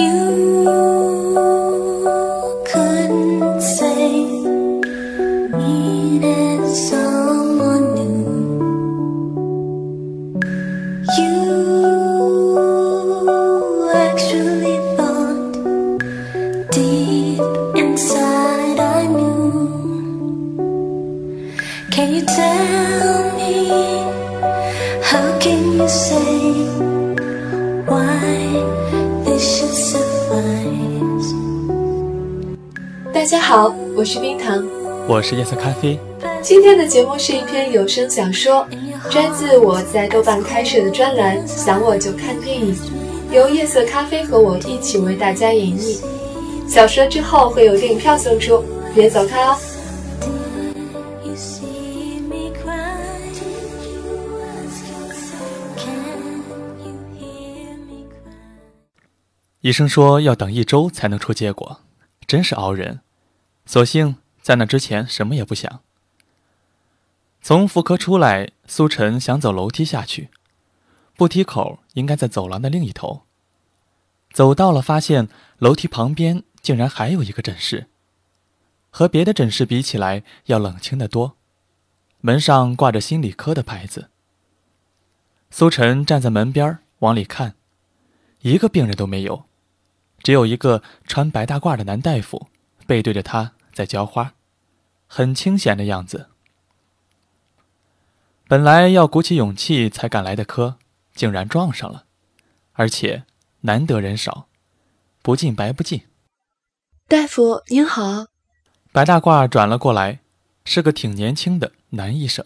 You 好，我是冰糖。我是夜色咖啡。今天的节目是一篇有声小说，摘自我在豆瓣开设的专栏“想我就看电影”，由夜色咖啡和我一起为大家演绎。小说之后会有电影票送出，别走开哦。医生说要等一周才能出结果，真是熬人。索性在那之前什么也不想。从妇科出来，苏晨想走楼梯下去，步梯口应该在走廊的另一头。走到了，发现楼梯旁边竟然还有一个诊室，和别的诊室比起来要冷清得多。门上挂着心理科的牌子。苏晨站在门边往里看，一个病人都没有，只有一个穿白大褂的男大夫背对着他在浇花，很清闲的样子。本来要鼓起勇气才赶来的科，竟然撞上了，而且难得人少，不进白不进。大夫您好，白大褂转了过来，是个挺年轻的男医生，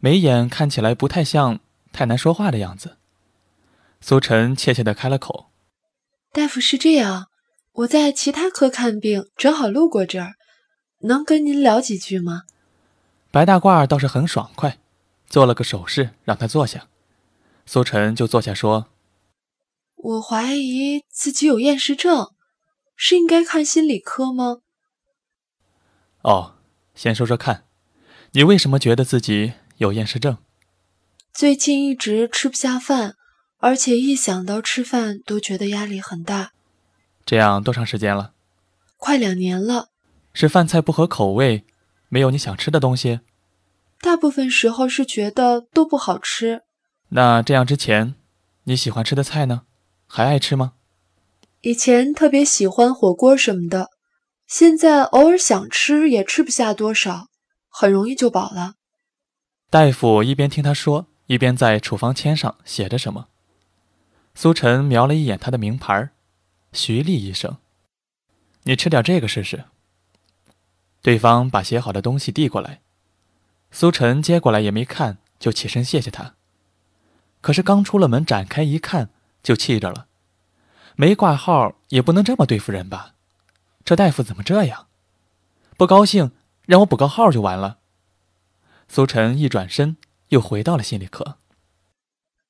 眉眼看起来不太像太难说话的样子。苏晨怯怯地开了口大夫是这样，我在其他科看病，正好路过这儿，能跟您聊几句吗？白大褂倒是很爽快，做了个手势让他坐下。苏晨就坐下说我怀疑自己有厌食症，是应该看心理科吗？：“哦，先说说看，你为什么觉得自己有厌食症？最近一直吃不下饭，而且一想到吃饭都觉得压力很大，这样多长时间了？快两年了。是饭菜不合口味，没有你想吃的东西？大部分时候是觉得都不好吃。那这样之前，你喜欢吃的菜呢？还爱吃吗？以前特别喜欢火锅什么的，现在偶尔想吃也吃不下多少，很容易就饱了。大夫一边听他说，一边在处方签上写着什么。苏晨瞄了一眼他的名牌儿，徐丽医生。你吃点这个试试。对方把写好的东西递过来，苏晨接过来也没看，就起身谢谢他。可是刚出了门，展开一看，就气着了。没挂号也不能这么对付人吧？这大夫怎么这样？不高兴让我补个号就完了。苏晨一转身，又回到了心理科。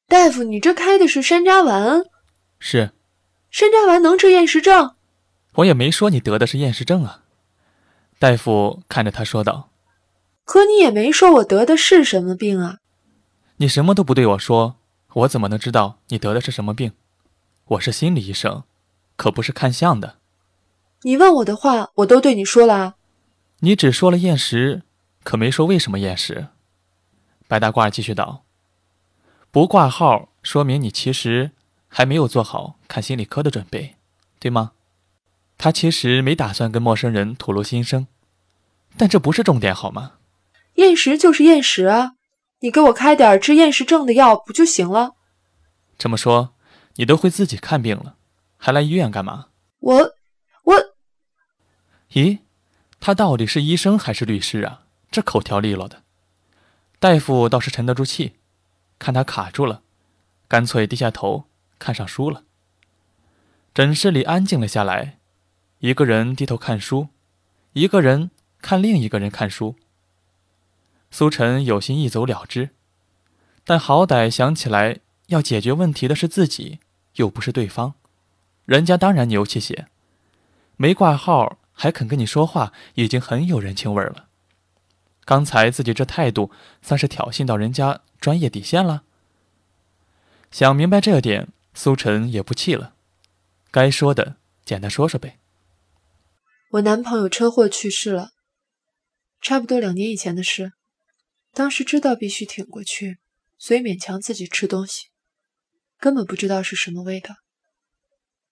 大夫，你这开的是山楂丸，是，山楂丸能治厌食症？我也没说你得的是厌食症啊。大夫看着他说道可你也没说我得的是什么病啊。：“你什么都不对我说，我怎么能知道你得的是什么病？我是心理医生，可不是看相的。你问我的话，我都对你说了啊。你只说了厌食，可没说为什么厌食。”白大褂继续道：“不挂号，说明你其实还没有做好看心理科的准备，对吗？”他其实没打算跟陌生人吐露心声，但这不是重点，好吗？厌食就是厌食啊，你给我开点治厌食症的药不就行了？这么说，你都会自己看病了，还来医院干嘛？我我咦，他到底是医生还是律师啊？这口条利落的。大夫倒是沉得住气，看他卡住了，干脆低下头看上书了。诊室里安静了下来，一个人低头看书，一个人看另一个人看书。苏晨有心一走了之，但好歹想起来要解决问题的是自己，又不是对方，人家当然牛气些。没挂号还肯跟你说话，已经很有人情味了。刚才自己这态度，算是挑衅到人家专业底线了。想明白这点，苏晨也不气了，该说的简单说说呗。我男朋友车祸去世了，差不多两年以前的事。当时知道必须挺过去，所以勉强自己吃东西，根本不知道是什么味道，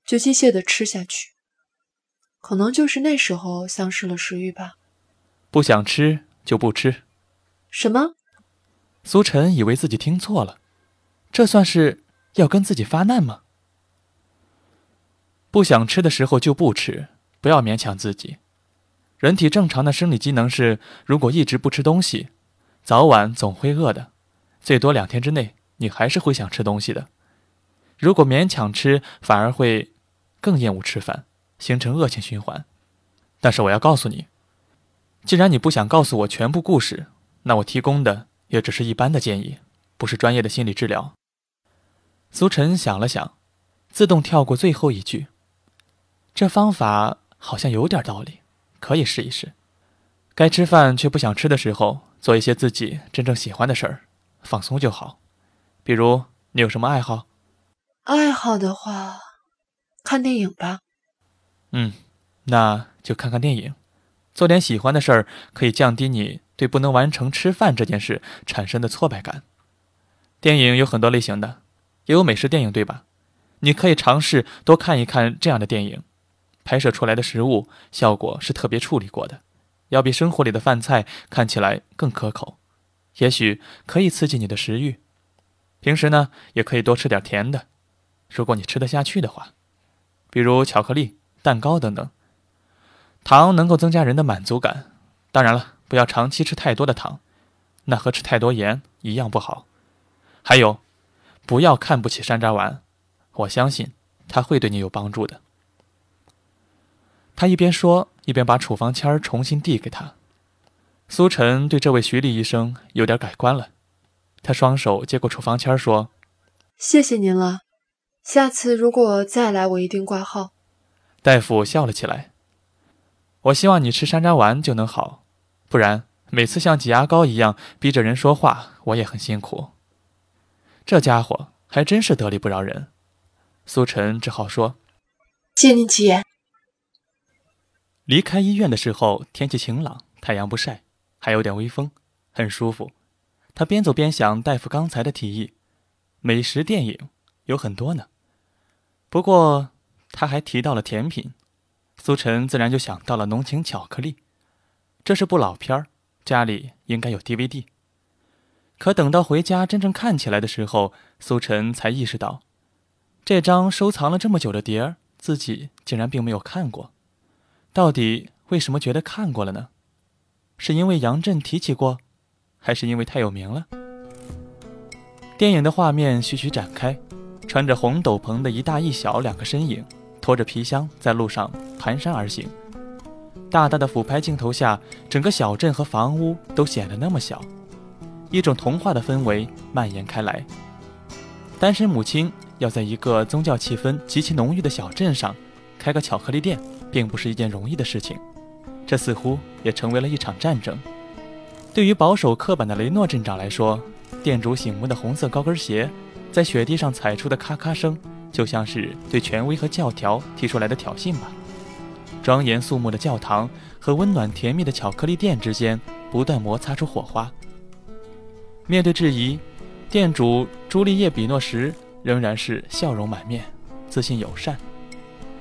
就机械的吃下去。可能就是那时候丧失了食欲吧。不想吃就不吃。什么？苏晨以为自己听错了，这算是要跟自己发难吗？不想吃的时候就不吃。不要勉强自己。人体正常的生理机能是，如果一直不吃东西，早晚总会饿的。最多两天之内，你还是会想吃东西的。如果勉强吃，反而会更厌恶吃饭，形成恶性循环。但是我要告诉你，既然你不想告诉我全部故事，那我提供的也只是一般的建议，不是专业的心理治疗。苏晨想了想，自动跳过最后一句。这方法。好像有点道理，可以试一试。该吃饭却不想吃的时候，做一些自己真正喜欢的事儿，放松就好。比如，你有什么爱好？爱好的话，看电影吧。嗯，那就看看电影，做点喜欢的事儿，可以降低你对不能完成吃饭这件事产生的挫败感。电影有很多类型的，也有美食电影，对吧？你可以尝试多看一看这样的电影。拍摄出来的食物效果是特别处理过的，要比生活里的饭菜看起来更可口，也许可以刺激你的食欲。平时呢，也可以多吃点甜的，如果你吃得下去的话，比如巧克力、蛋糕等等。糖能够增加人的满足感，当然了，不要长期吃太多的糖，那和吃太多盐一样不好。还有，不要看不起山楂丸，我相信它会对你有帮助的。他一边说，一边把处方签儿重新递给他。苏晨对这位徐丽医生有点改观了，他双手接过处方签儿说：“谢谢您了，下次如果再来，我一定挂号。”大夫笑了起来：“我希望你吃山楂丸就能好，不然每次像挤牙膏一样逼着人说话，我也很辛苦。”这家伙还真是得理不饶人。苏晨只好说：“借您吉言。”离开医院的时候，天气晴朗，太阳不晒，还有点微风，很舒服。他边走边想大夫刚才的提议，美食电影有很多呢。不过他还提到了甜品，苏晨自然就想到了浓情巧克力。这是部老片儿，家里应该有 DVD。可等到回家真正看起来的时候，苏晨才意识到，这张收藏了这么久的碟儿，自己竟然并没有看过。到底为什么觉得看过了呢？是因为杨震提起过，还是因为太有名了？电影的画面徐徐展开，穿着红斗篷的一大一小两个身影，拖着皮箱在路上蹒跚而行。大大的俯拍镜头下，整个小镇和房屋都显得那么小，一种童话的氛围蔓延开来。单身母亲要在一个宗教气氛极其浓郁的小镇上开个巧克力店。并不是一件容易的事情，这似乎也成为了一场战争。对于保守刻板的雷诺镇长来说，店主醒目的红色高跟鞋在雪地上踩出的咔咔声，就像是对权威和教条提出来的挑衅吧。庄严肃穆的教堂和温暖甜蜜的巧克力店之间不断摩擦出火花。面对质疑，店主朱丽叶·比诺什仍然是笑容满面，自信友善。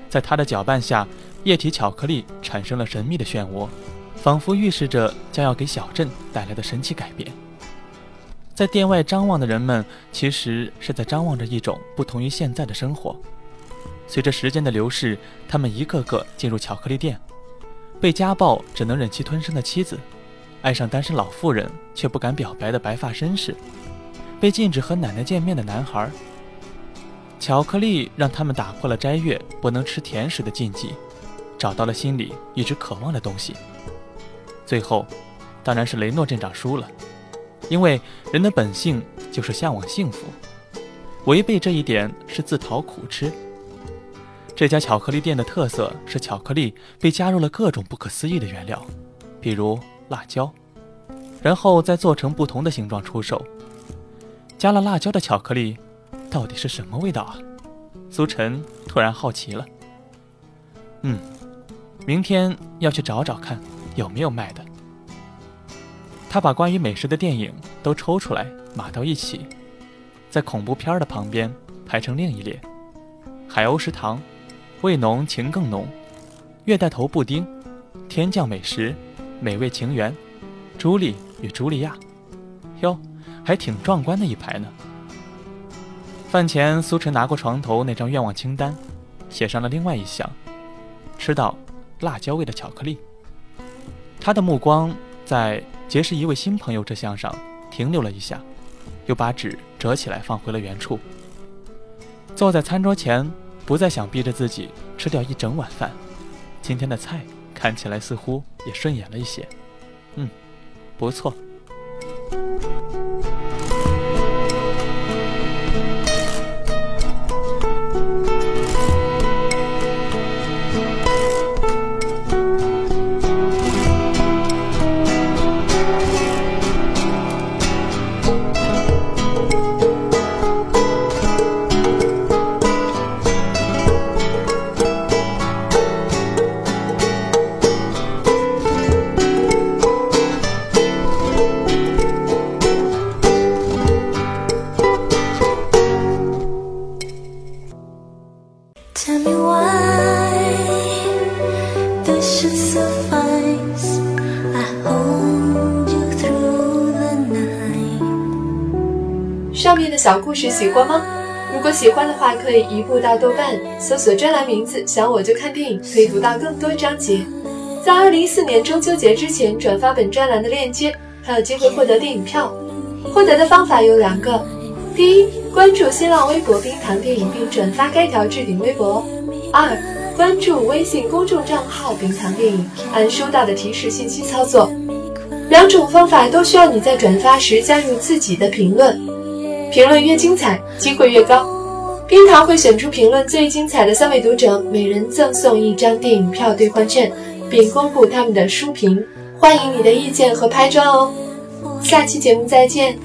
在他的搅拌下。液体巧克力产生了神秘的漩涡，仿佛预示着将要给小镇带来的神奇改变。在店外张望的人们，其实是在张望着一种不同于现在的生活。随着时间的流逝，他们一个个进入巧克力店，被家暴只能忍气吞声的妻子，爱上单身老妇人却不敢表白的白发绅士，被禁止和奶奶见面的男孩。巧克力让他们打破了斋月不能吃甜食的禁忌。找到了心里一直渴望的东西。最后，当然是雷诺镇长输了，因为人的本性就是向往幸福，违背这一点是自讨苦吃。这家巧克力店的特色是巧克力被加入了各种不可思议的原料，比如辣椒，然后再做成不同的形状出售。加了辣椒的巧克力到底是什么味道啊？苏晨突然好奇了。嗯，明天要去找找看有没有卖的。他把关于美食的电影都抽出来码到一起，在恐怖片的旁边排成另一列：海鸥食堂、味浓情更浓、月带头布丁、天降美食、美味情缘、朱莉与茱莉亚。哟，还挺壮观的一排呢。饭前，苏晨拿过床头那张愿望清单，写上了另外一项：吃到辣椒味的巧克力。他的目光在结识一位新朋友这项上停留了一下，又把纸折起来放回了原处。坐在餐桌前，不再想逼着自己吃掉一整碗饭。今天的菜看起来似乎也顺眼了一些。嗯，不错。上面的小故事喜欢吗？如果喜欢的话，可以移步到豆瓣搜索专栏名字“想我就看电影”，可以读到更多章节。在二零一四年中秋节之前转发本专栏的链接，还有机会获得电影票。获得的方法有两个：第一，关注新浪微博“冰糖电影”并转发该条置顶微博；二，关注微信公众账号“冰糖电影”，按收到的提示信息操作。两种方法都需要你在转发时加入自己的评论。评论越精彩，机会越高。冰糖会选出评论最精彩的三位读者，每人赠送一张电影票兑换券，并公布他们的书评。欢迎你的意见和拍砖哦！下期节目再见。